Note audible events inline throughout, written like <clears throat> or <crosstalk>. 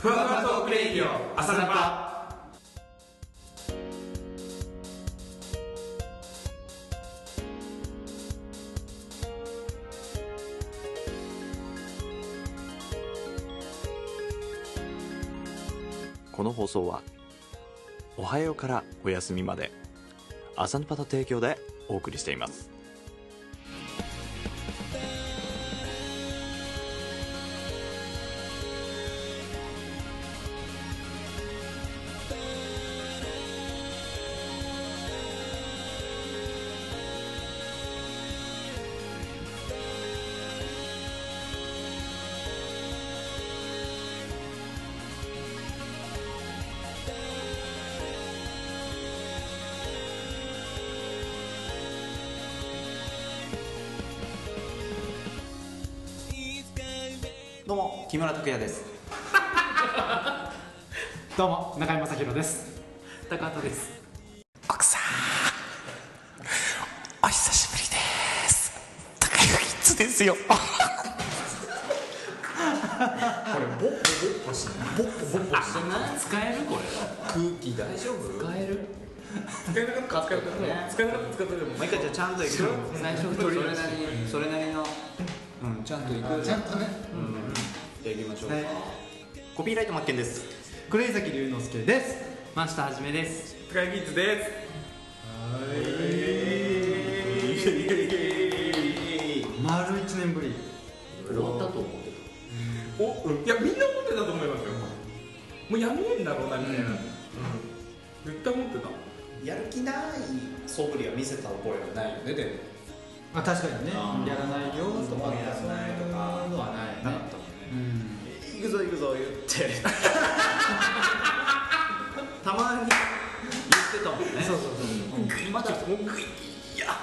ふわふわトークレディオ朝ナパ。この放送はおはようからお休みまで朝のパの提供でお送りしています。も木村拓哉です。<laughs> どうも中井正弘です。高畑です。奥さんお久しぶりです。高井キッズですよ。これボッボボッボしてない？ボッボボッボしてない使えるこれ。空気大丈夫？使える？使えなかった使えなかった使えなかった使ってでももう一回じゃあちゃんといくよ。最初それなりにそれなりのうんちゃんといく。ちゃんとね。うんじゃあ行きましょうはい。コピーライトマッケンです。黒井崎龍之介です。真下はじめです。高木キッズです。丸一年ぶり。終わったと思ってたお、うん、いやみんな思ってたと思いますよ。もうやめんだろうなみたいな、うん、絶対思ってた。やる気ない素振りは見せた覚えはないよねでも。あ確かにね。やらないよとかやらないとかはないね。なかった行くぞ行くぞ言って。<laughs> たまに。言ってたもんね。そうそうそう。まだもうグイいや。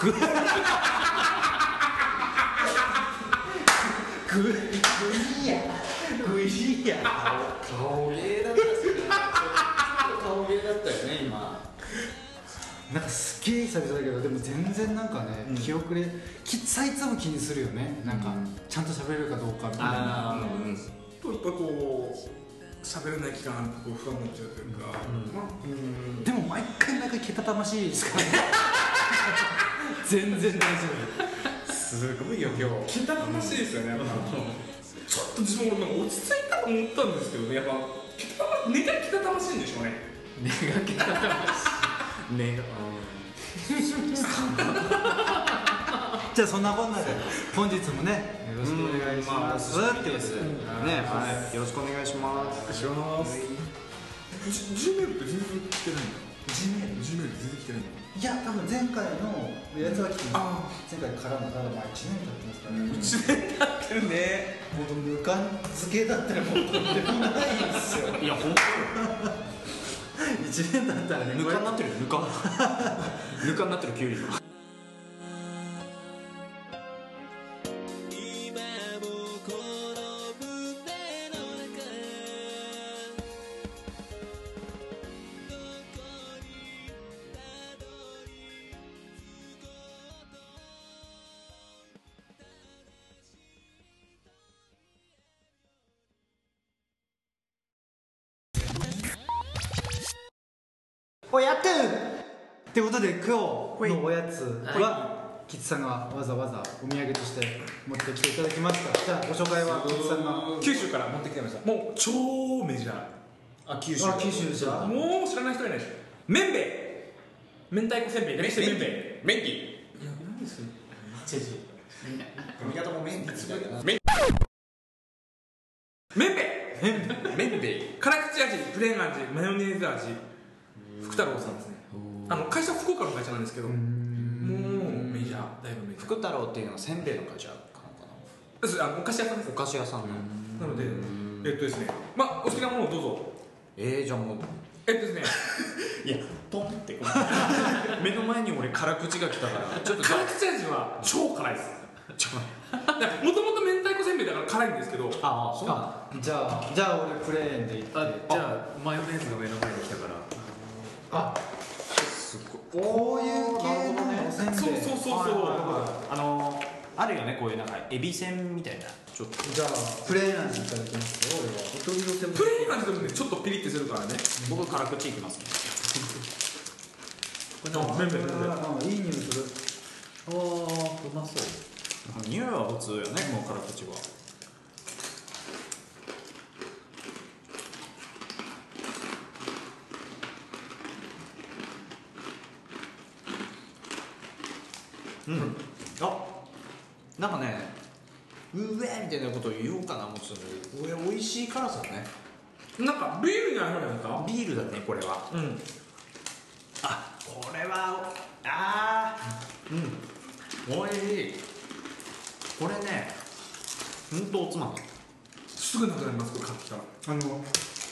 ググイや。グイや。顔。芸だったっすね顔芸だったよね今なんかすっげえ久々だけどでも全然なんかね、うん。気遅れきさいつも気にするよね。なんか、うん。ちゃんと喋れるかどうかみたいな。ああうんとやっぱこう喋れない期間こう不安になっちゃうというか、まあでも毎回なんかけたたましいですからね。<laughs> 全然大丈すごいよ今日。けたたましいですよねやっぱ。ちょっと自分も落ち着いたと思ったんですけどねやっぱ。けたたま根がけたたましいんでしょうね。根がけたたましい根が夫じゃあそんなこんなで本日もねよろしくお願いします、まあってことでねはい。よろしくお願いします。しますジメールって全然来てないんだ G メールジメール全然来てないんだいや多分前回のやつは来てますあ前回からのただまあ1年経ってますから。ね、1年経ってるね。もうぬか漬けだったらもうとんでもないですよ。いや本1年だったらねぬかになってるよぬか。ぬかになってるきゅうりの。おやってんってことで今日のおやつはキッズさんがわざわざお土産として持ってきていただきましたじゃあご紹介はキッズさんが。九州から持ってきてました。もう超メジャー。あ九州。あ九州じゃあもう知らない人いないですめんべい明太子せんべい。略してめんべいメンディいや何です髪型もメンディ違うよ。なめんべいメンベイ辛口味。プレーン味。マヨネーズ味福太郎さんですね。あの会社は福岡の会社なんですけどもうメジャーだいぶメジャー。福太郎っていうのはせんべいの会社かのかですあのお菓子屋さん。ですなお菓子屋さんの。なのでえっとですねまあお好きなものをどうぞ。えー、じゃあもうえっとですね。<laughs> いやトンって <laughs> 目の前に俺辛口が来たからちょっと。辛口味は超辛いです。もともと明太子せんべいだから辛いんですけどああそうじゃあじゃあ俺プレーンでいって。あじゃあマヨネーズが目の前に来たからあすごい。こういう系のおせんべいそうそうそうそう。あのあるよねこういうなんかエビせんみたいなちょっと。じゃあプレーン味いただきますよ俺は。お取り寄せもプレーン味でもねちょっとピリッてするからね僕辛口いきますね。あ麺麺麺麺あーいい匂いする。ああうまそう。匂いは普通よねもう辛口はうん。あなんかねうえみたいなことを言おうかな思ってたんだけどこれ美味しい辛さだね。なんかビールじゃないですか？ビールだねこれは。うん。あこれはあー。うん。おいしい。これねほんとおつまみ。すぐなくなりますこれ買ってきたら。あの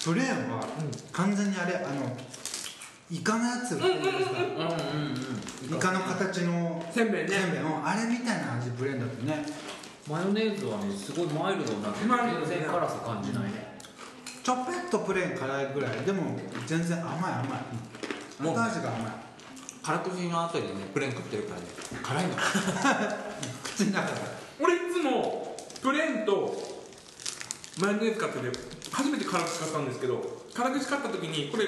プレーンは完全にあれあのイカのやつ売ってるじゃないですかうんうんうん。イカの形のせんべいね。せんべい。のあれみたいな味プレーンだとね。マヨネーズはねすごいマイルドになってマイルド全然辛さ感じないね。ちょっぺっとプレーン辛いぐらい。でも全然甘い甘い。もう後味が甘い。辛口の後にねプレーン食ってるからね。辛いの。<laughs> 口の中で。俺いつもプレーンとマヨネーズ買ってて初めて辛口買ったんですけど辛口買った時にこれ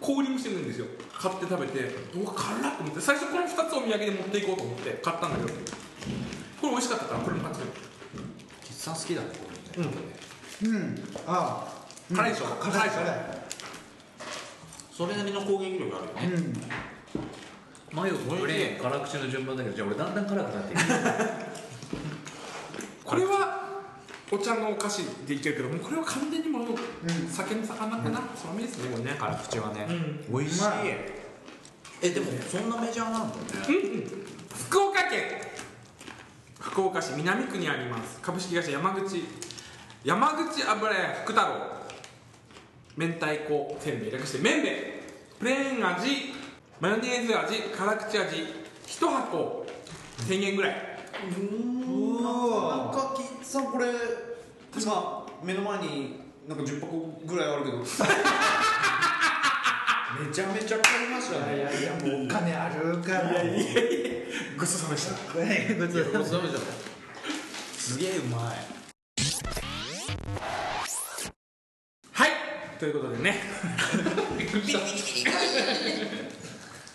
コーリングしてるんですよ。買って食べてうわ辛っと思って最初この2つお土産で持っていこうと思って買ったんだけどこれ美味しかったからこれも買ってキッさん好きだねこれね。うん。ああ。辛いでしょ？辛い辛いでしょ？それなりの攻撃力あるよね。うん。マヨプレーン。辛口の順番だけどじゃあ俺だんだん辛くなっていく。<laughs> これはお茶のお菓子でいけるけどもうこれは完全にもううん。酒の魚かな、その目ですね。ね辛口はね、う美味しい。えでもそんなメジャーなんだね。福岡県。福岡市南区にあります。株式会社山口。山口油屋福太郎。明太子せんべい。略してめんべいプレーン味。マヨネーズ味。辛口味。1箱。1000円ぐらい。うわさんこれ今目の前になんか10箱ぐらいあるけど。<laughs> めちゃめちゃ買いましたね。いやいやもうお金あるから。いやいやごちそうさまでした。ごちそうさまですげえうまい。はいということでね。<laughs>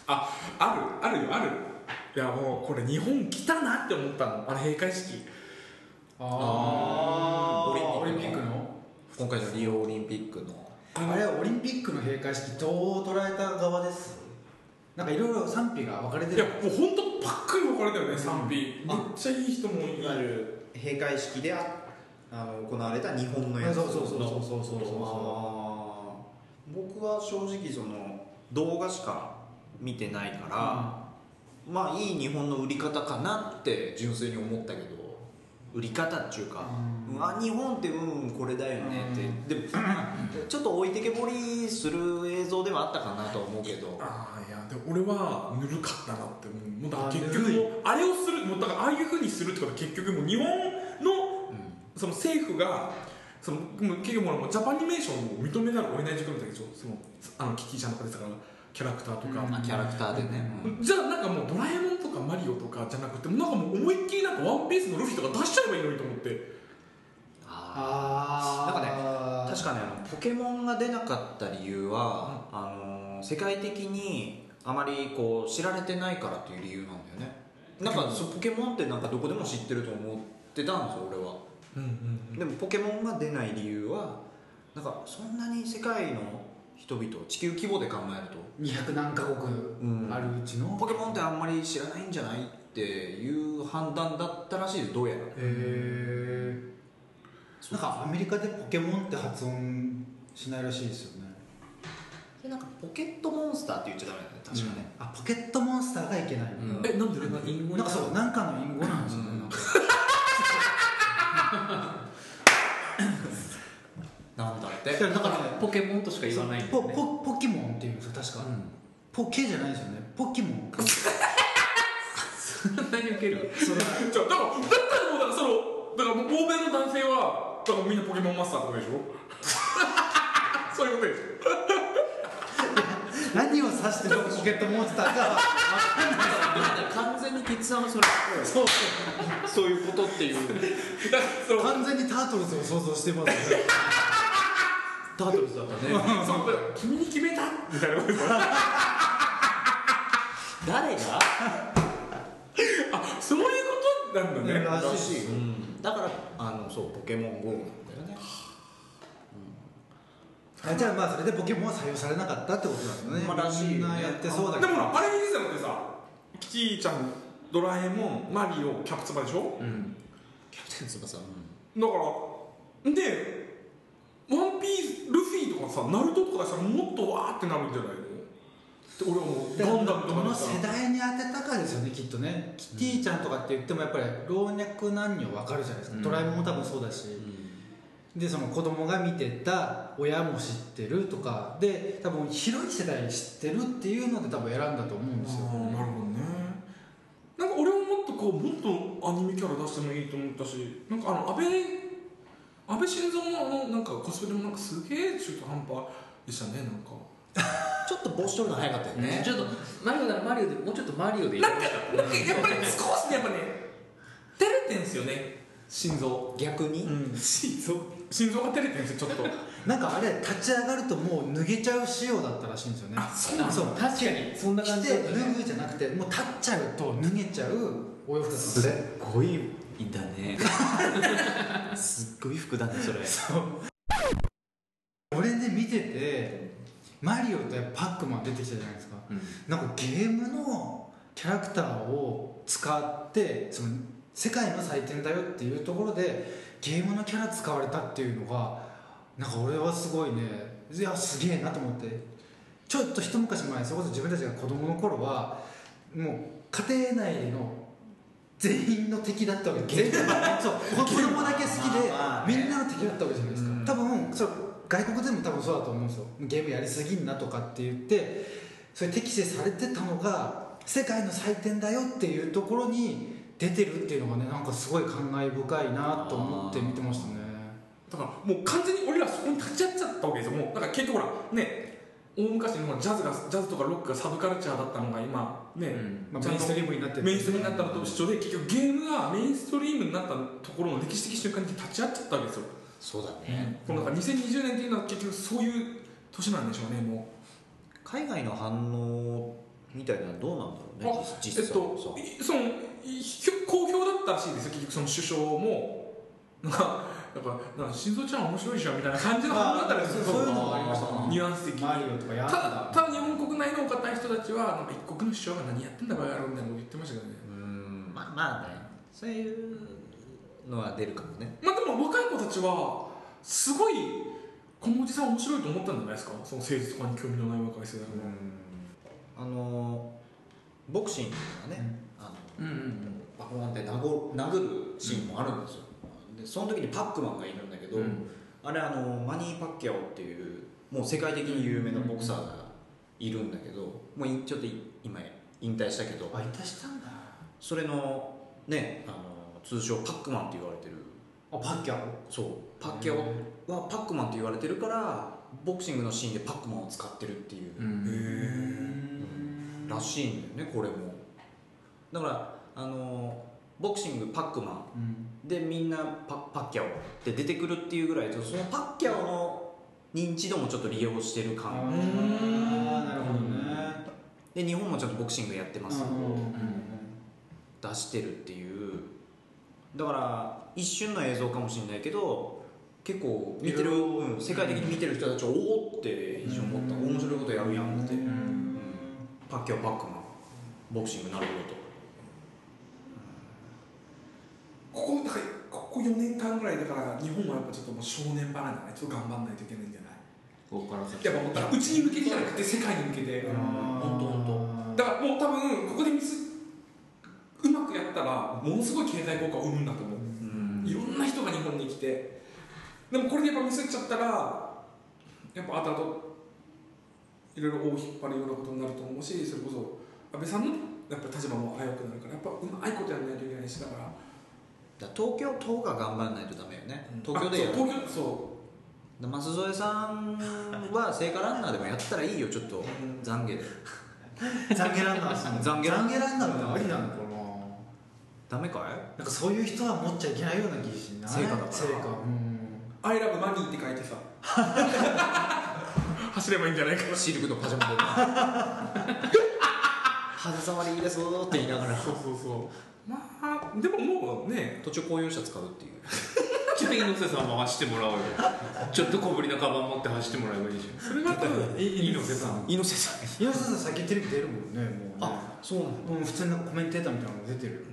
ああるあるよある。いやもうこれ日本来たなって思ったの。あの閉会式あオリンピックオリンピックの？今回のリオオリンピックの。あれオリンピックの閉会式どう捉えた側です？なんかいろいろ賛否が分かれているやもう本当ばっかり分かれたよね賛否。めっちゃいい人もいい。わゆる閉会式でああの行われた日本のやつそうそうそうそうそうそう。僕は正直その動画しか見てないから、まあいい日本の売り方かなって純粋に思ったけど売り方っていうか、うん。あ日本ってうんこれだよねって、でも <clears throat> ちょっと置いてけぼりする映像ではあったかなとは思うけど。ああいやでも俺はぬるかったなって思う。もうだ結局あれをするもうだからああいうふうにするってことは結局もう日本のその政府がその結局もうジャパニメーションを認めざるを得ない状況みたいそのあのキティちゃんとかですからキャラクターとか、まあキャラクターでね、じゃあなんかもうドラえもんとかマリオとかじゃなくてなんかもう思いっきりなんかワンピースのルフィとか出しちゃえばいいのにと思って。ああなんかね確かにあのポケモンが出なかった理由は、あの世界的にあまりこう知られてないからっていう理由なんだよね。なんかそうポケモンってなんかどこでも知ってると思ってたんですよ俺は。でもポケモンが出ない理由はなんかそんなに世界の人々地球規模で考えると。200何カ国ん。あるうちの。ポケモンってあんまり知らないんじゃないっていう判断だったらしいです。どうやら。へえなんかアメリカでポケモンって発音しないらしいですよね。でなんかポケットモンスターって言っちゃダメだよね。確かね、あポケットモンスターがいけないのうん。えなんでなんかそうなんかの隠語なんですよね、しか言わないんだよねポポポケモンっていうんですよ確か、ポケじゃないですよね。ポケモン。そんなにウケる？じゃあだからだったらもうだからそのだからもう欧米の男性はだからみんなポケモンマスターとかでしょ？そういうことでしょ？い何を指してるポケットモンスターかは完全にキッズさんはそれそう。そういうことっていう。だからそう。完全にタートルズを想像してますねタートルズだったねそう君に決めたみたいなこと <laughs> 誰が？あそういうことなんだね。らしいうん。だからあのそうポケモン GO なんだよね。あじゃあまあそれでポケモンは採用されなかったってことなんだね、まあらしいよね。みんなやってそうだけど。でもあれ見てたのってさキティちゃんドラえもんマリオキャプツバでしょ？うん。キャプテン翼だからでワンピースルフィとかさナルトとかさもっとわーってなるんじゃないの？って俺はもう。ガンダムとどのかだったら世代に当てたかですよねきっとね。キティちゃんとかって言ってもやっぱり老若男女分かるじゃないですか、うん。ドラえもんも多分そうだし、でその子供が見てた親も知ってるとかで多分広い世代知ってるっていうので多分選んだと思うんですよ。あーなるほどね。なんか俺ももっとこうもっとアニメキャラ出してもいいと思ったしなんかあの安倍安倍晋三のあのなんかコスプレもなんかすげえ中途半端でしたねなんか。<laughs> ちょっと帽子取るの早かったよね。ちょっとマリオならマリオでもうちょっとマリオでいいなんかなんかやっぱり少しねやっぱね照れてんすよね心臓。逆に、心臓。心臓が照れてんすよちょっと。<laughs> なんかあれ立ち上がるともう脱げちゃう仕様だったらしいんですよね。あそうなんだ。そう。確かに。そんな感じだったね。脱ぐじゃなくてもう立っちゃうと脱げちゃうお洋服だったんですねごいんだね。すっごい服だねそれ俺ね見ててマリオとパックマン出てきたじゃないですか。うん。なんかゲームのキャラクターを使ってその世界の祭典だよっていうところでゲームのキャラ使われたっていうのがなんか俺はすごいね。いやすげえなと思って。ちょっと一昔前それこそ自分たちが子供の頃はもう家庭内の全員の敵だったわけ全員そう子供だけ好きでまあまあね。みんなの敵だったわけじゃないですか。うん。多分それ外国でも多分そうだと思うんですよ。ゲームやりすぎんなとかって言ってそれ適正されてたのが世界の祭典だよっていうところに出てるっていうのがねなんかすごい感慨深いなと思って見てましたね。だからもう完全に俺らそこに立ち会っちゃったわけですよ。もうだから結局ほらね大昔のジャズがジャズとかロックがサブカルチャーだったのが今ね、うん。まあ、メインストリームになってる。メインストリームになったのと一緒で結局ゲームがメインストリームになったところの歴史的瞬間に立ち会っちゃったわけですよ、そうだね、このなんか2020年っていうのは結局そういう年なんでしょうねも海外の反応みたいなのはどうなんだろうね実際えっとそう。いその好評だったらしいですよ結局その首相も。なんかやっぱなんか心臓ちゃん面白いじゃんみたいな感じの反応だったりするそういうのがありましたニュアンス的に。ただ日本国内のお堅い人たちはなんか一国の首相が何やってんだバカ野郎みたいなこと言ってましたけどね。うーん。まあまあね。そういうのは出るかもね。まあでも若い子たちはすごいこのおじさん面白いと思ったんじゃないですか？その政治とかに興味のない若い世代は、あのボクシングがね、あのうんうんパコーンって殴殴るシーンもあるんですよ、でその時にパックマンがいるんだけど、うん。あれあのマニー・パッキャオっていうもう世界的に有名なボクサーがいるんだけどもういちょっとい今引退したけど。あいたしたんだ。それのねあの通称パックマンって言われてる。あパッキャオ？そう。パッキャオはパックマンって言われてるからボクシングのシーンでパックマンを使ってるっていう、うん。らしいんだよねこれも。だからあのボクシングパックマうん。ンでみんなパパッキャオ。って出てくるっていうぐらいでそのパッキャオの認知度もちょっと利用してるあ感ーなるほどね。で日本もちょっとボクシングやってます。うん出してるっていう。だから一瞬の映像かもしれないけど結構見てる、うん世界的に見てる人たちはおおって一瞬思った。面白いことやるやんって、うん。パッキャオパックマン。ボクシングなるほどとここだからここ4年間ぐらいだから日本はやっぱちょっともう正念場なんだね。ちょっと頑張んないといけないんじゃない？ここから先。やっぱもううちに向けてじゃなくて世界に向けて本当本だからもう多分ここでミスうまくやったらものすごい経済効果を生むんだと思う、うん。いろんな人が日本に来て。でもこれでやっぱミスっちゃったらやっぱ後々いろいろ尾を引っ張るようなことになると思うしそれこそ安倍さんのやっぱ立場も危うくなるからやっぱうまいことやらないといけないしだからだ東京都が頑張らないとダメよね。東京でやる。あそう東京そで舛添さんは聖火ランナーでもやったらいいよ。ちょっと懺悔で。<laughs> 懺悔ランナー。懺悔ラン懺悔ランナーってありなのかな。<laughs> ダメかい？なんかそういう人は持っちゃいけないような気しない？成果だから。成果うん「アイラブマニー」って書いてさ。<laughs> 走ればいいんじゃないか。なシルクのパジャマで。肌触りいいですって言いながら。そうそうそうまあでももうね途中公用車使うっていう。じゃあ猪瀬さんも走ってもらおうよ。ちょっと小ぶりのカバン持って走ってもらえばいいじゃん。それが多分猪瀬さん。猪瀬さん。岩佐さん最近テレビ出るもんねもうね。あそうなのうん普通になんかコメンテーターみたいなの出てる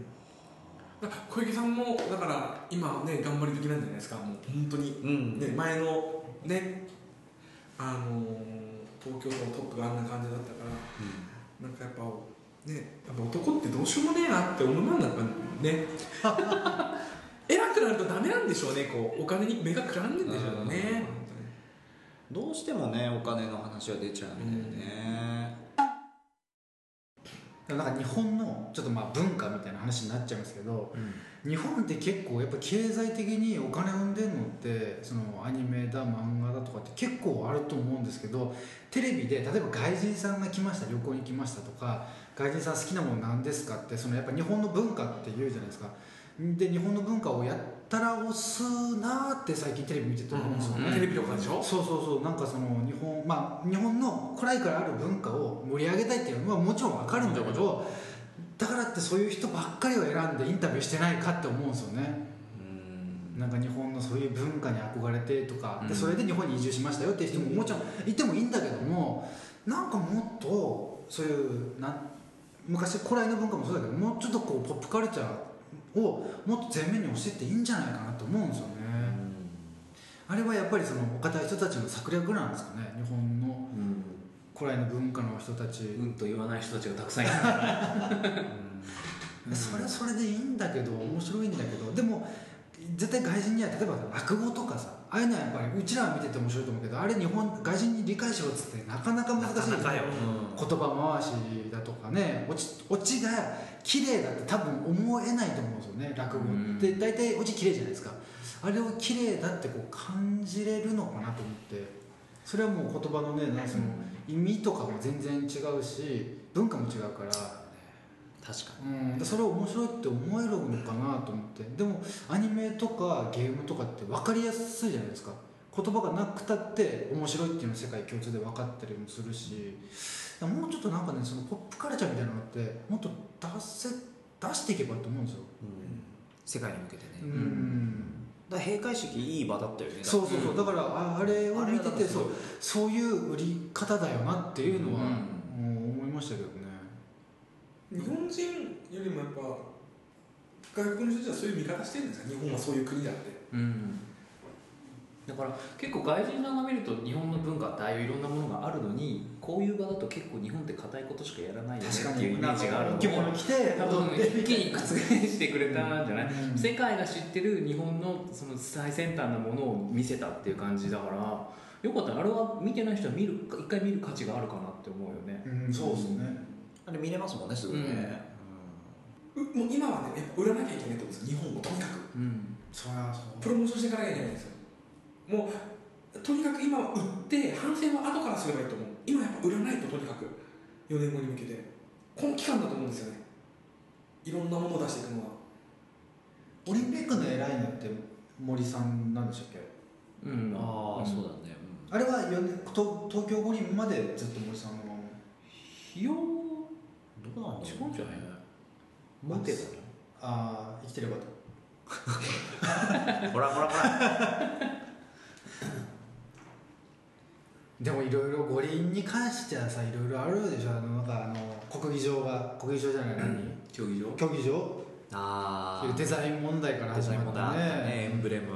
小池さんもだから今ね頑張り時なんじゃないですか。もう本当に、うん。ね、前のねあのー東京都のトップがあんな感じだったから、なんかやっぱねやっぱ男ってどうしようもねえなって思うなんだかね。<laughs> 偉くなるとダメなんでしょうねこうお金に目がくらんでんでしょうね、どうしてもねお金の話は出ちゃうんだよね、なんか日本のちょっとまあ文化みたいな話になっちゃいますけど、日本って結構やっぱ経済的にお金生んでるのってそのアニメだ漫画だとかって結構あると思うんですけどテレビで例えば外人さんが来ました旅行に来ましたとか外人さん好きなもの何ですか？ってそのやっぱ日本の文化って言うじゃないですか。で日本の文化をやったら押すなーって最近テレビ見てて思うんですよ。ね、テレビとかでしょ？そうそうそう。なんかその日本まあ日本の古来からある文化を盛り上げたいっていうのはもちろんわかるんだけどだからってそういう人ばっかりを選んでインタビューしてないかって思うんですよね。うん。なんか日本のそういう文化に憧れてとかでうん。それで日本に移住しましたよっていう人ももちろんいてもいいんだけどもなんかもっとそういうなん昔古来の文化もそうだけどもうちょっとこうポップカルチャーをもっと前面に押してっていいんじゃないかなと思うんですよね。あれはやっぱりそのお堅い人たちの策略なんですかね。日本の古来の文化の人たち、うん。と言わない人たちがたくさんいる。ん。だねそれはそれでいいんだけど面白いんだけどでも絶対外人には例えば落語とかさああいうのはやっぱりうちらは見てて面白いと思うけどあれ日本外人に理解しろっつってなかなか難しい。ね言葉回しねオチオチが綺麗だって多分思えないと思うんですよね落語って。大体オチ綺麗じゃないですか。あれを綺麗だってこう感じれるのかなと思って。それはもう言葉のねなんかその意味とかも全然違うし文化も違うから。確かうん、でそれを面白いって思えるのかなと思って。でもアニメとかゲームとかって分かりやすいじゃないですか言葉がなくたって面白いっていうのは世界共通で分かったりもするしもうちょっとなんかねそのポップカルチャーみたいなのってもっと出せ出していけばいいと思うんですよ、に世界に向けてね、うん。だから閉会式いい場だったよね。そうそうそう。だからああれを見ててそうそういう売り方だよなっていうのは、うもう思いましたけどね。日本人よりもやっぱ外国の人たちはそういう見方してるんですか？日本はそういう国だって。うんだから結構外人さんが見ると日本の文化ってああいういろんなものがあるのにこういう場だと結構日本って硬いことしかやらないよねっていうイメージがあるの着物着て多分一気に覆してくれたんじゃない、うん。世界が知ってる日本のその最先端なものを見せたっていう感じだからよかったね。あれは見てない人は見る一回見る価値があるかなって思うよね。うん。そうですね、あれ見れますもんねすぐね、うもう今はねやっぱ売らなきゃいけないと思うんですよ日本をとにかく。うん。そりゃそうプロモーションしていかなきゃいけないんですよもうとにかく今は売って反省は後からすればいいと思う。今やっぱ売らないととにかく。4年後に向けて。この期間だと思うんですよね。いろんなものを出していくのは。オリンピックの偉いのって森さんなんでしたっけ？うん。ああ、ん。そうだね、あれは4年東東京五輪までずっと森さんのまま。いやーうん、どうなんだろう、違うんじゃない？モテだああ生きてればと。<laughs> ほらほらほらでもいろいろ五輪に関してはさいろいろあるでしょ。あのなんかあの国技場が国技場じゃない何、競技場？競技場？ああデザイン問題から始デザインもまったね。あったね。エンブレム。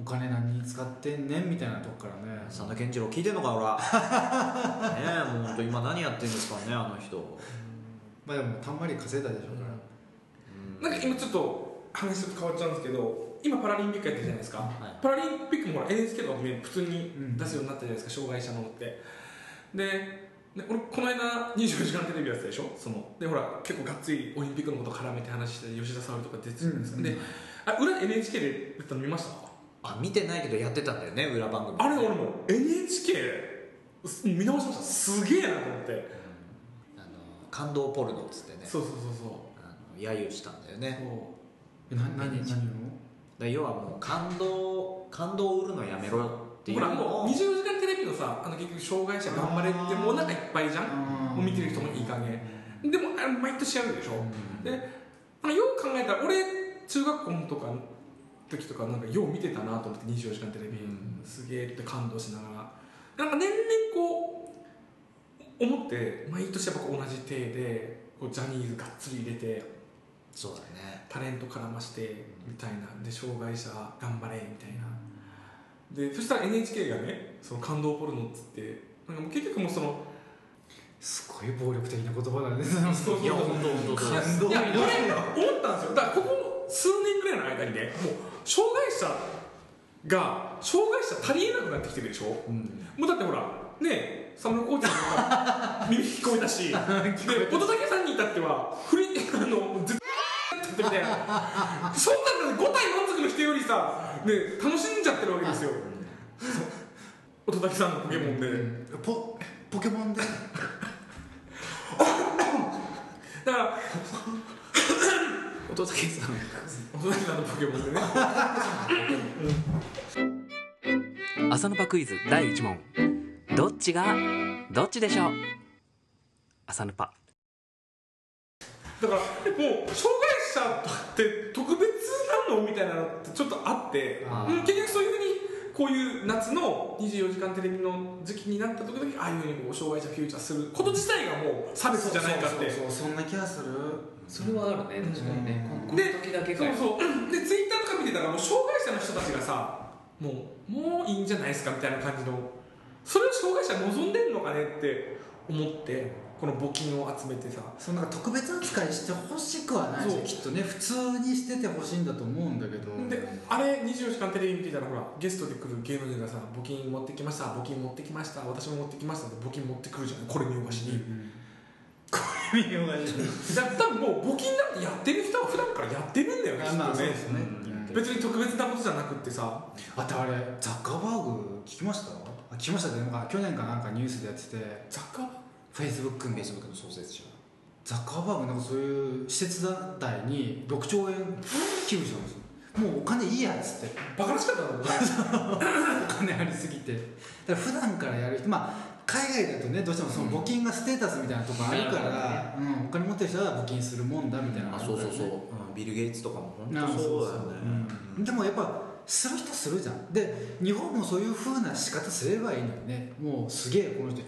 お金何に使ってんねんみたいなとこからね。佐野健次郎聞いてんのかほら <laughs> ねえもう本当今何やってんですかねあの人。まあでもたんまり稼いだでしょうから、なんか今ちょっと話ちょっと変わっちゃうんですけど今パラリンピックやってるじゃないですか、はい。パラリンピックもほら NHK とかで普通にうん出すようになったじゃないですか、障害者のって。でで俺この間24時間テレビやってたでしょ？その。でほら結構がっつりオリンピックのこと絡めて話して吉田沙保里とか出てるじゃないですか、うん。であ裏 NHK でやったの見ました？あ見てないけどやってたんだよね裏番組あれ俺も NHK 見直しました。すげえなと思って。あの感動ポルノっつってね。そうそうそうそう。揶揄したんだよね。えな何何を？だ要はもう感動感動を売るのやめろっていう。ほらもうのを24時間テレビのさあの結局障害者頑張れってもうなんかいっぱいじゃん。もう見てる人もいい加減。でもあれ毎年やるでしょ、であのよう考えたら俺中学校のとかの時とかなんかよう見てたなと思って24時間テレビ、すげえって感動しながら。なんか年々こう思って毎年やっぱ同じ体でこうジャニーズがっつり入れてそうだね。タレント絡ましてみたいな。で障害者頑張れみたいな。でそしたら NHK がねその感動ポルノっつってなんかもう結局もうそのすごい暴力的な言葉だね。いや本当本当感動いや俺思ったんですよ。だからここ数年ぐらいの間にねもう障害者が障害者足りえなくなってきてるでしょ、もうだってほらねサムロコーチさんが耳聞こえたし <laughs> で乙武さんに至っては振りあのずっとみたいな。そんなの5体満足の人よりさ、ね、楽しんじゃってるわけですよ。乙武さんのポケモンで、ポポケモンで？だから乙武さん。乙武さんのポケモンでね。朝のパクイズ第1問。どっちがどっちでしょう？朝のパだからもう障害者って特別なのみたいなのってちょっとあってあうん結局そういうふうにこういう夏の24時間テレビの時期になった時々ああいうふうにこう障害者フューチャーすること自体がもう差別じゃないかって。そうそうそうそんな気がする。それはあるね確かにね。こので時だけそうそう。でツイッターとか見てたらもう障害者の人たちがさもうもういいんじゃないですかみたいな感じのそれを障害者望んでんのかねって思ってこの募金を集めてさ。そのなんか特別扱いしてほしくはない。きっとね普通にしててほしいんだと思うんだけど。であれ24時間テレビ見てたらほらゲストで来る芸能人がさ募金持ってきました募金持ってきました私も持ってきましたって募金持ってくるじゃんこれ見よがしに、これ見ようがいいだ多分もう募金なんてやってる人は普段からやってるんだよねきっとね。まあそうですね。別に特別なことじゃなくってさ。あとあれザッカーバーグ聞きました？あ聞きましたねなんか去年かなんかニュースでやってて。雑貨フェイスブックのフェイスブックの創設者。ザッカーバーグなんかそういう施設団体に6兆円寄付したんですよ。もうお金いいやっつって。バカらしかったんだろうねお金ありすぎて。だから普段からやる人まあ海外だとねどうしてもその募金がステータスみたいなとこあるから、うんお金持ってる人は募金するもんだみたいな。のあそうそうそう、うん。ビル・ゲイツとかも本あ当そうだよね。うん。でもやっぱする人するじゃん。で日本もそういうふうな仕方すればいいのにね。もうすげえこの人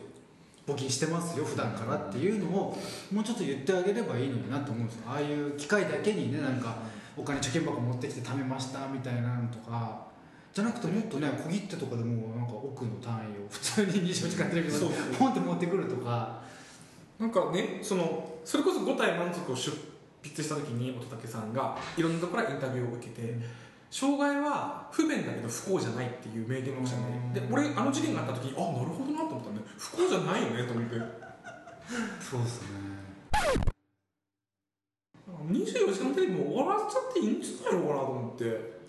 募金してますよ普段からっていうのをもうちょっと言ってあげればいいのになと思うんです。よああいう機会だけにねなんかお金貯金箱持ってきて貯めましたみたいなのとかじゃなくてもっとね小切手とかでもなんか億の単位を普通に24時間テレビでポンって持ってくるとか。なんかねそのそれこそ5体満足を出筆した時に乙武さんがいろんなところからインタビューを受けて、障害は不便だけど不幸じゃないっていう名言をしたんでで俺あの事件があった時にあなるほどなと思ったんで不幸じゃないよねと思って。<laughs> そうですね。24時間テレビも終わらせちゃっていいんじゃないのかなと思って。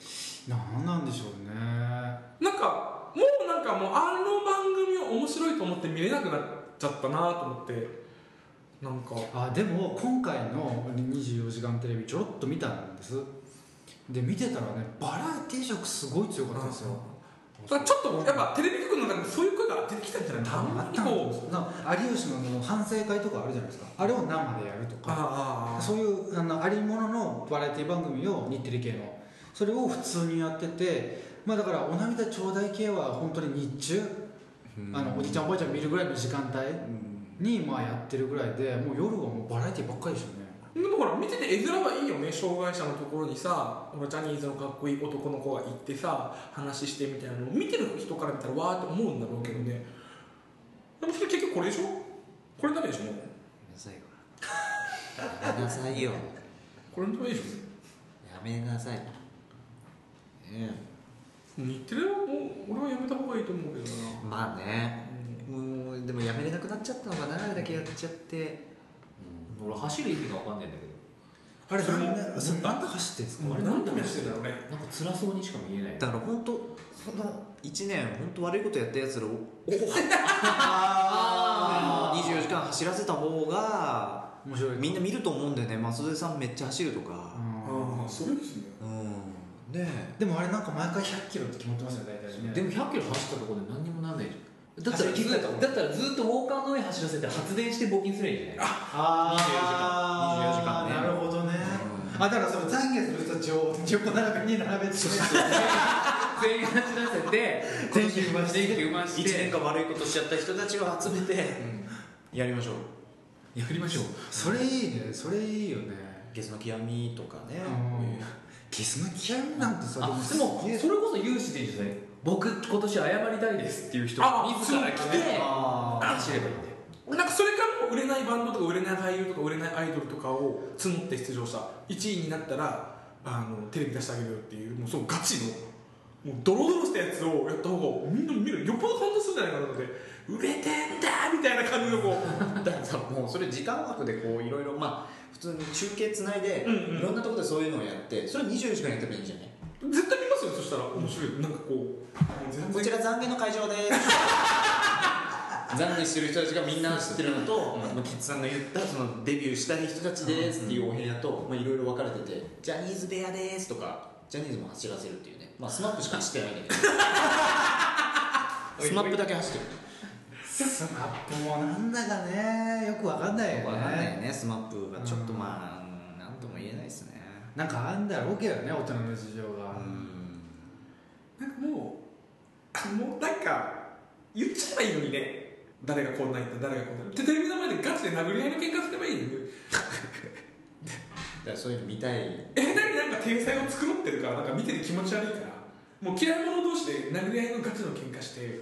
何なんでしょうね。なんかもうなんかもうあの番組を面白いと思って見れなくなっちゃったなと思って。なんか。あでも今回の『24時間テレビ』ちょろっと見たんですで見てたらねバラエティー色すごい強かったんですよ。ちょっとやっぱテレビ局の中でもそういう声が出てきたんじゃない？たんこう有吉の反省会とかあるじゃないですか。あれを生でやるとか。ああそういうあのありもののバラエティ番組を日テレ系の。それを普通にやっててまあだからお涙ちょうだい系は本当に日中。あのおじいちゃんおばあちゃん見るぐらいの時間帯にまあやってるぐらいでもう夜はもうバラエティばっかりでしたよねでもほら見てて絵面はいいよね。障害者のところにさほらジャニーズのかっこいい男の子が行ってさ話してみたいなの。を見てる人から見たらわーって思うんだろうけどね。でもそれ結局これでしょ？これのためでしょ？もうやめなさいよやめなさいよ。これのためでしょ？やめなさい。ね日テレはもう俺はやめた方がいいと思うけどな。まあね。もうでもやめれなくなっちゃったのかなあれだけやっちゃって俺走る意味が分かんないんだけど。あれそれもなんでそれなんで走ってんですか？あれ何で目してんだろうねなんか辛そうにしか見えない。だから本当その1年本当悪いことやったやつらをお <laughs> あー。24時間走らせた方が面白いみんな見ると思うんだよね。松出さんめっちゃ走るとか。ああそうですね。うん。ねでもあれなんか毎回100キロって決まってますよ大体ね。でも100キロ走ったところで何にもなんないじゃんだったらずだったらずっとウォーカーの上走らせて発電して募金すればいいんじゃない？あ24時間24時間。ねなるほどね、あだからその懺悔する人たちを横並びに並べて全員走らせて電気生まして電気生まし1て年間悪いことしちゃった人たちを集めてやりましょう。やりましょう。それいいね。それいいよね。ゲスの極みとかね。うん。キスの極みなんてさあでもそれこそ有志でいいじゃない？僕今年謝りたいですっていう人があ自ら来てあ走ればいいんだよ。なんかそれからも売れないバンドとか売れない俳優とか売れないアイドルとかを募って出場した。1位になったらあのテレビ出してあげるよっていうもうそのガチのもうドロドロしたやつをやった方がみんな見る。よっぽど感動するんじゃないかなと思って。売れてんだみたいな感じのこう <laughs> だからさもうそれ時間枠でこういろいろまあ普通に中継つないで、うんうん。いろんなところでそういうのをやってそれ24時間やってもいいんじゃない？絶対したら面白い。なんかこうもう全然。こちら懺悔の会場です。懺悔してる人たちがみんな知ってるのと、まあ、キッズさんが言ったそのデビューしたい人たちですっていうお部屋とまあいろいろ分かれててジャニーズ部屋ですとかジャニーズも走らせるっていうね。まあスマップしか走ってないんだけど。<laughs> スマップだけ走ってる。スマップもなんだかねよくわかんないよね。分かんないよねスマップが。ちょっとまあ何とも言えないですね。なんかあんだろうけどね大人の事情が、うんなんかもうもうなんか言っちゃえばいいのにね。誰がこんな言った誰がこんな言ったテレビの前でガチで殴り合いの喧嘩すればいいのに。だからそういうの見たい。え何なんか体裁を作ってるからなんか見てて気持ち悪いから。もう嫌い者同士で殴り合いのガチの喧嘩して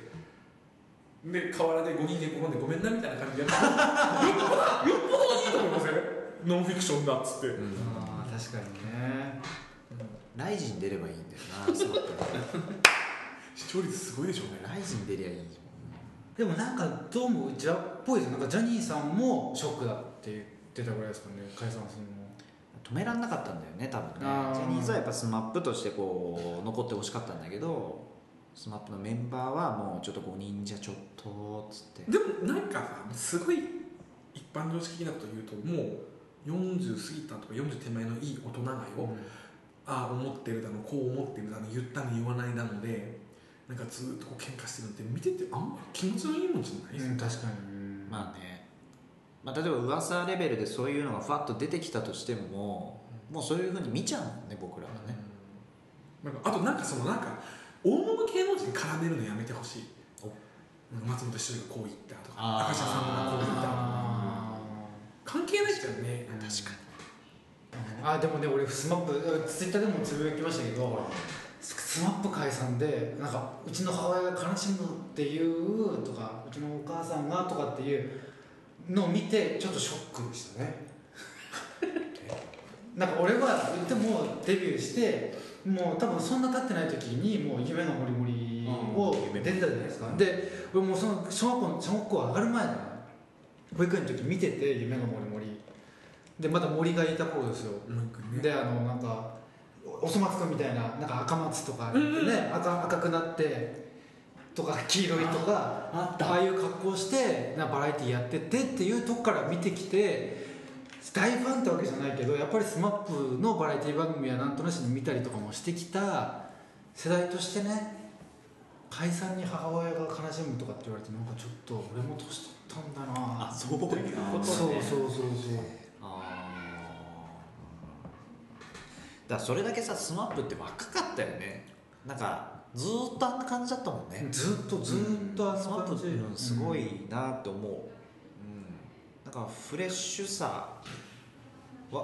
で河原で5人で転んでごめんなみたいな感じでやったら <laughs> よっぽどよっぽどいいと思いますよねノンフィクションだっつって、ああ確かに。ねライジン出ればいいんだよなスマップ視聴率すごいでしょうね。ライジン出りゃいいじでもなんかどうもうちらっぽいですなんかジャニーさんもショックだって言ってたぐらいですかね。解散するの止めらんなかったんだよね多分ね。ジャニーズはやっぱスマップとしてこう残ってほしかったんだけどスマップのメンバーはもうちょっと5人じゃちょっとっつって。でもなんかさすごい一般常識なこと言うともう40過ぎたとか40手前のいい大人がよ、ああ思ってるだのこう思ってるだの言ったの言わないだのでなんかずっとこう喧嘩してるのって見ててあんまり気持ちのいいもんじゃないですか、うん確かに。まあね、まあ、例えば噂レベルでそういうのがふわっと出てきたとしてももうそういうふうに見ちゃうもんね僕らはね。なんかあとなんかそのなんか大物芸能人絡めるのやめてほしい。お。なんか松本人志がこう言ったとかあー。明石家さんまがこう言ったあ関係ないですよね。確かーあでもね俺スマップツイッターでもつぶやきましたけどスマップ解散でなんかうちの母親が悲しむっていうとかうちのお母さんがとかっていうのを見てちょっとショックでしたね。<laughs> なんか俺は言ってもデビューしてもう多分そんな経ってない時にもう夢のモリモリを出てたじゃないですか、で俺もうその小学校小学校上がる前だな。保育園の時見てて夢のモリモリでまだ森がいた頃ですよ。ね。であのなんかおそ松くんみたいななんか赤松とか言ってね、赤赤くなってとか黄色いとかああいう格好してなバラエティやっててっていうとこから見てきて大ファンってわけじゃないけどやっぱり SMAP のバラエティ番組はなんとなしに見たりとかもしてきた世代としてね解散に母親が悲しむとかって言われてなんかちょっと俺も年取ったんだなあそういうことねそうそうそうそうだそれだけさスマップって若かったよね。なんかずっとあんな感じだったもんね。ずっとずっとあんなスマップ感じ、うんすごいなって思う、うん、なんかフレッシュさは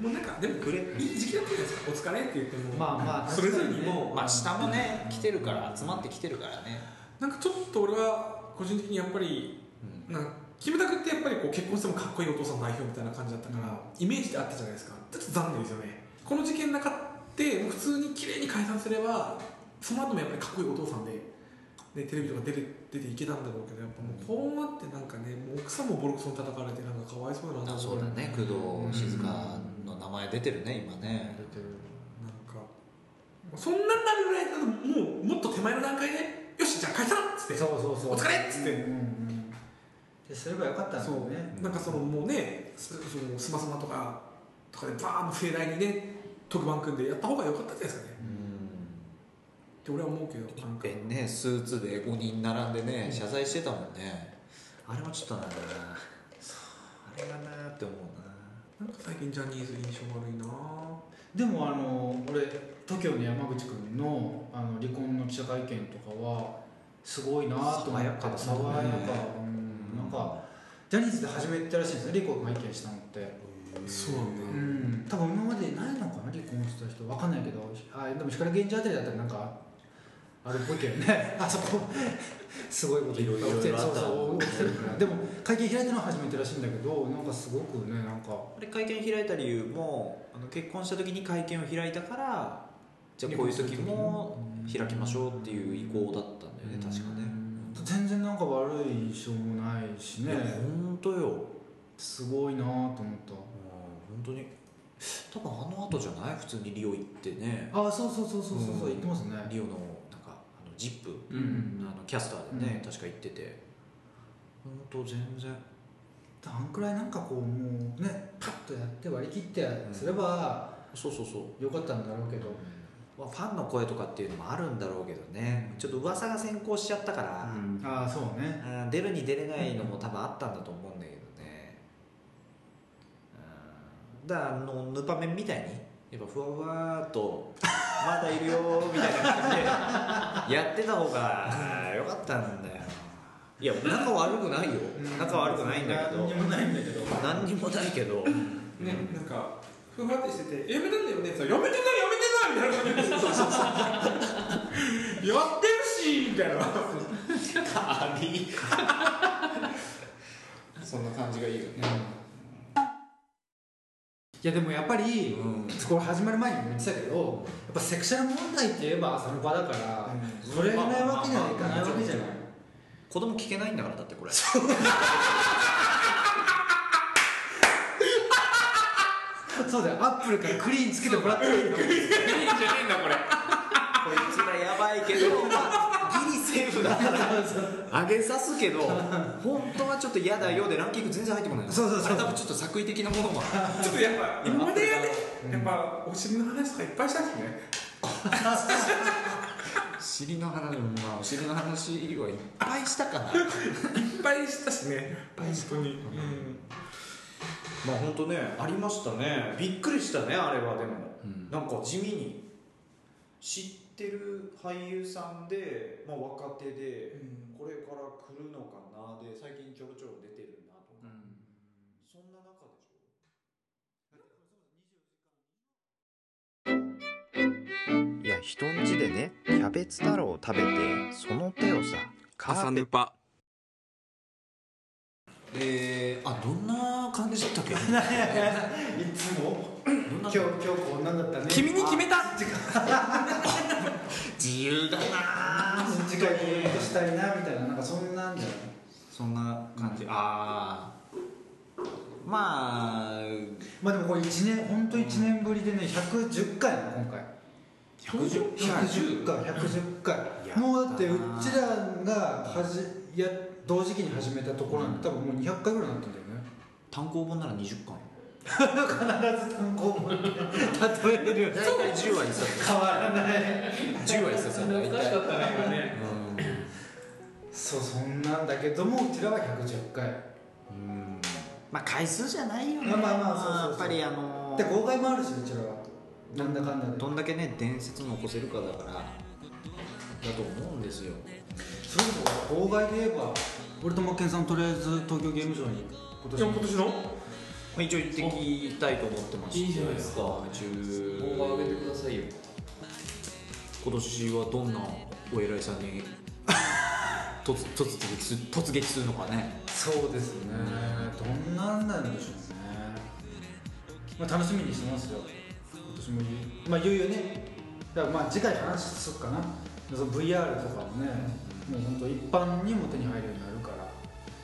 もうなんかでもくれいい時期だったじゃないですかお疲れって言ってもまあまあそれぞれにもまあ下もね来てるから集まってきてるからね、なんかちょっと俺は個人的にやっぱりうんなんかキムタクってやっぱりこう結婚してもかっこいいお父さんの代表みたいな感じだったから、イメージであったじゃないですか。ちょっと残念ですよね。この事件なかって普通に綺麗に解散すればその後もやっぱりかっこいいお父さんでね、テレビとか出て出ていけたんだろうけどやっぱもうこうなってなんかねもう奥さんもボロクソに叩かれてなんかかわいそうだなあそうだね。工藤静香の名前出てるね今ね。なんかそんなんなるぐらいだともうもっと手前の段階でよしじゃあ解散っつってそうそうそう。お疲れっつって。うんうんですればよかったんだそよね。う。なんかそのもうねすそのスマスマとかとかでバーン盛大にね特番組んでやった方が良かったんじゃないですかね。って俺は思うけどなんねスーツで5人並んでね謝罪してたもんね。あれもちょっとな。んだなあれがな。って思うな。なんか最近ジャニーズ印象悪いな。でもあの俺 TOKIO の山口君のあの離婚の記者会見とかはすごいなと思って爽やかだね。爽やか、うん、なんかジャニーズで初めてらしいんですね離婚会見したのって。そうなんだ。うん。多分今までないのかな離婚した人。わかんないけどあでも光源氏あたりだったらなんかあるっぽいけどね。<laughs> あそこ。すごいこといろいろ起きてうそう起きてるからでも会見開いたのは初めてらしいんだけどなんかすごくねなんか。あれ会見開いた理由もあの結婚した時に会見を開いたからじゃあこういう時も開きましょうっていう意向だったんだよね確かね全然なんか悪い印象もないしね。本当よ。すごいなと思った。本当に。多分あの後じゃない？普通にリオ行ってね。あそうそうそうそうそうそううん。言ってますね。リオのなんかあのジップうん。あのキャスターでね、うん。確か行ってて。本当全然。あんくらいなんかこうもうねパッとやって割り切ってすればそうそうそう。よかったんだろうけど、まあ、ファンの声とかっていうのもあるんだろうけどね。ちょっと噂が先行しちゃったから、ああそうね。うん出るに出れないのも多分あったんだと思うんだけどね、うん。だからあのヌパメンみたいにやっぱふわふわーっと「<laughs> まだいるよ」みたいな感じで <laughs> やってた方がよかったんだよ。いや仲悪くないよ。仲悪くないんだけど。何にもないんだけど。何にもないけど。ね、なんかふわってしてて「やめたんだよね」って言ったら「やめてないやめてない」みたいな感じで。そうそうそう。やってるしみたいな。そんな感じがいいよね。いやでもやっぱり、うん。これ始まる前にも言ってたけどやっぱセクシャル問題って言えば朝の場だから、それがないわけにはいかないわけじゃない、子供聞けないんだからだってこれ <laughs> そうだよ。アップルからクリーンつけてもらっていいの？いいんじゃねえんだこれ。こいつらやばいけどギリセーフだから。上げさすけど本当はちょっと嫌だよでランキング全然入ってこないの。そうそうそう。あれ多分ちょっと作為的なものも。ちょっとやっぱ今までやねやっぱお尻の話とかいっぱいしたしね。尻の話まあお尻の話はいっぱいしたかな。いっぱいしたしね。本当に、うんまあ本当ねありましたね。びっくりしたねあれは。でも、うん。なんか地味に。知ってる俳優さんで、まあ、若手で、これから来るのかな。で最近ちょろちょろ出てるなとか、そんな中でしょ。いや人ん家でねキャベツ太郎を食べてその手をさカーペットパえー、あどんな感じだったっけ？<laughs> いつも？どんな？今日今日こんなんだったね。君に決めた？<laughs> 自由だな。次回こういうことしたいなみたいななんかそんなんじゃない？そんな感じ、ああまあ。まあでもこれ1年本当1年ぶりでね110回なの今回。110 110回？110回もうだってうちらがはじや同時期に始めたところなんて多分もう200回ぐらいになってんだよね。単行本なら20巻。必ず単行本で例える大体10話一冊。変わらない。10話一冊大体。懐かしかったね今ねそうそんなんだけどもうちらは110回。うん。まあ回数じゃないよね。まあまあまあそうそうそう。やっぱりあので号外もあるしうちらは。なんだかんだで。どんだけね伝説残せるかだからだと思うんですよ。それこそ号外で言えば俺とマッケンさんとりあえず東京ゲームショウに今年今年の？まあ一応行ってきたいと思ってましていいじゃないですか。10動画上げてくださいよ。今年はどんなお偉いさんに <laughs> 突突撃す突撃するのかね。そうですね。どんなんなんでしょうね、まあ、楽しみにしてますよ。今年もいまあいよいよね。だからまあ次回話すっかなその VR とかもねもう本当一般にも手に入るようになるから、ま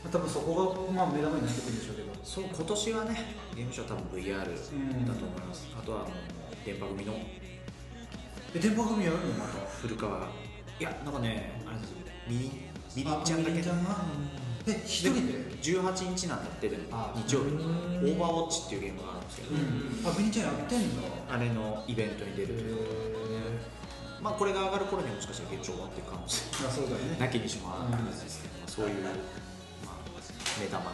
あ、多分そこがまあ目玉になってくるんでしょうけど。そう今年はねゲームショー多分 VR だと思います、あとはもう電波組の。え電波組やるの？また古川。いやなんかねあれですミニミニちゃんだけ。え一人で？18日なんだってでもあ日曜日。にオーバーウォッチっていうゲームがあるんですけど、あミニちゃんやってんだ。あれのイベントに出るというまあこれが上がる頃にはもしかしたら現状終わってる可能性あそうだよね。なきにしもあらずですけど、まあ、そういう、まあ、目玉が。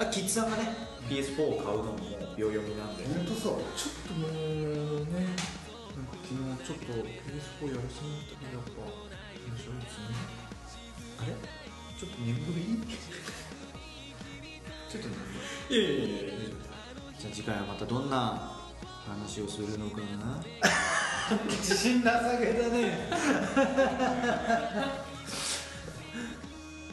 あキッズさんがね PS4 を買うのも秒読みなんで。本当そう。ちょっともうねなんか昨日ちょっと PS4 やらせてもらったけどやっぱ面白いですね。あれ？ちょっと眠い？<laughs> ちょっとねいやいやいやいや。じゃあ次回はまたどんな話をするのかな？自信なさげだね。<laughs>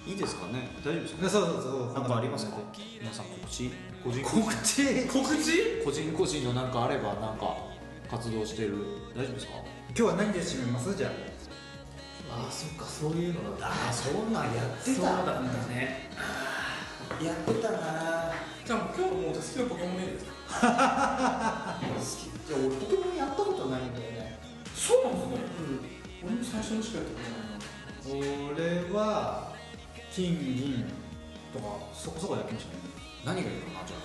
いいですかね？大丈夫ですかそうそうそう。なんかありますか？皆さん告知？個人告知？告知？個人個人のなんかあればなんか活動してる。大丈夫ですか？今日は何で締めます？じゃあ。あそっかそういうのだああそんなんや。ってそうだったね。やってたな。じゃあもう今日もう好きなポケモンでいいですか <laughs> いや俺ポケモンやったことないんだよねそうなんですね、俺も最初のしかやったことない俺は金銀とかそこそこやってましたね。何がいいかな？じゃ好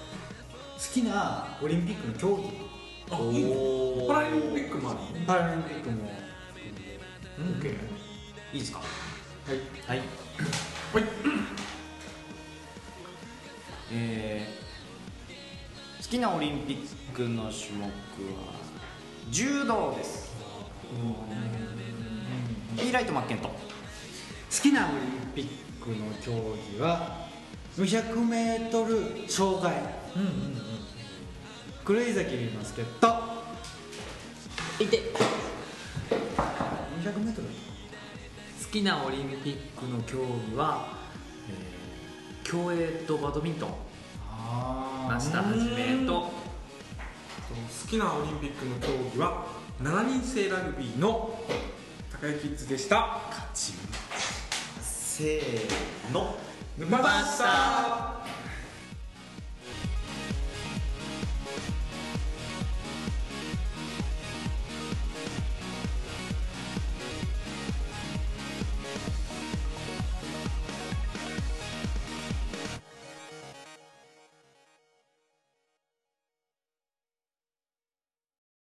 きなオリンピックの競技。あいいパラリンピックもあるパラリンピックもうん OK い。い。ですかはい。はい。はい。えー、好きなオリンピックの種目は柔道ですヒーライト・マッケント。好きなオリンピックの競技は 200m 障害。黒井崎龍之介とい。て 200m 好きなオリンピックの競技は、えー競泳とバドミントン。あ増田はじめと。好きなオリンピックの競技は7人制ラグビーの高井キッズでした。せーの。沼田でした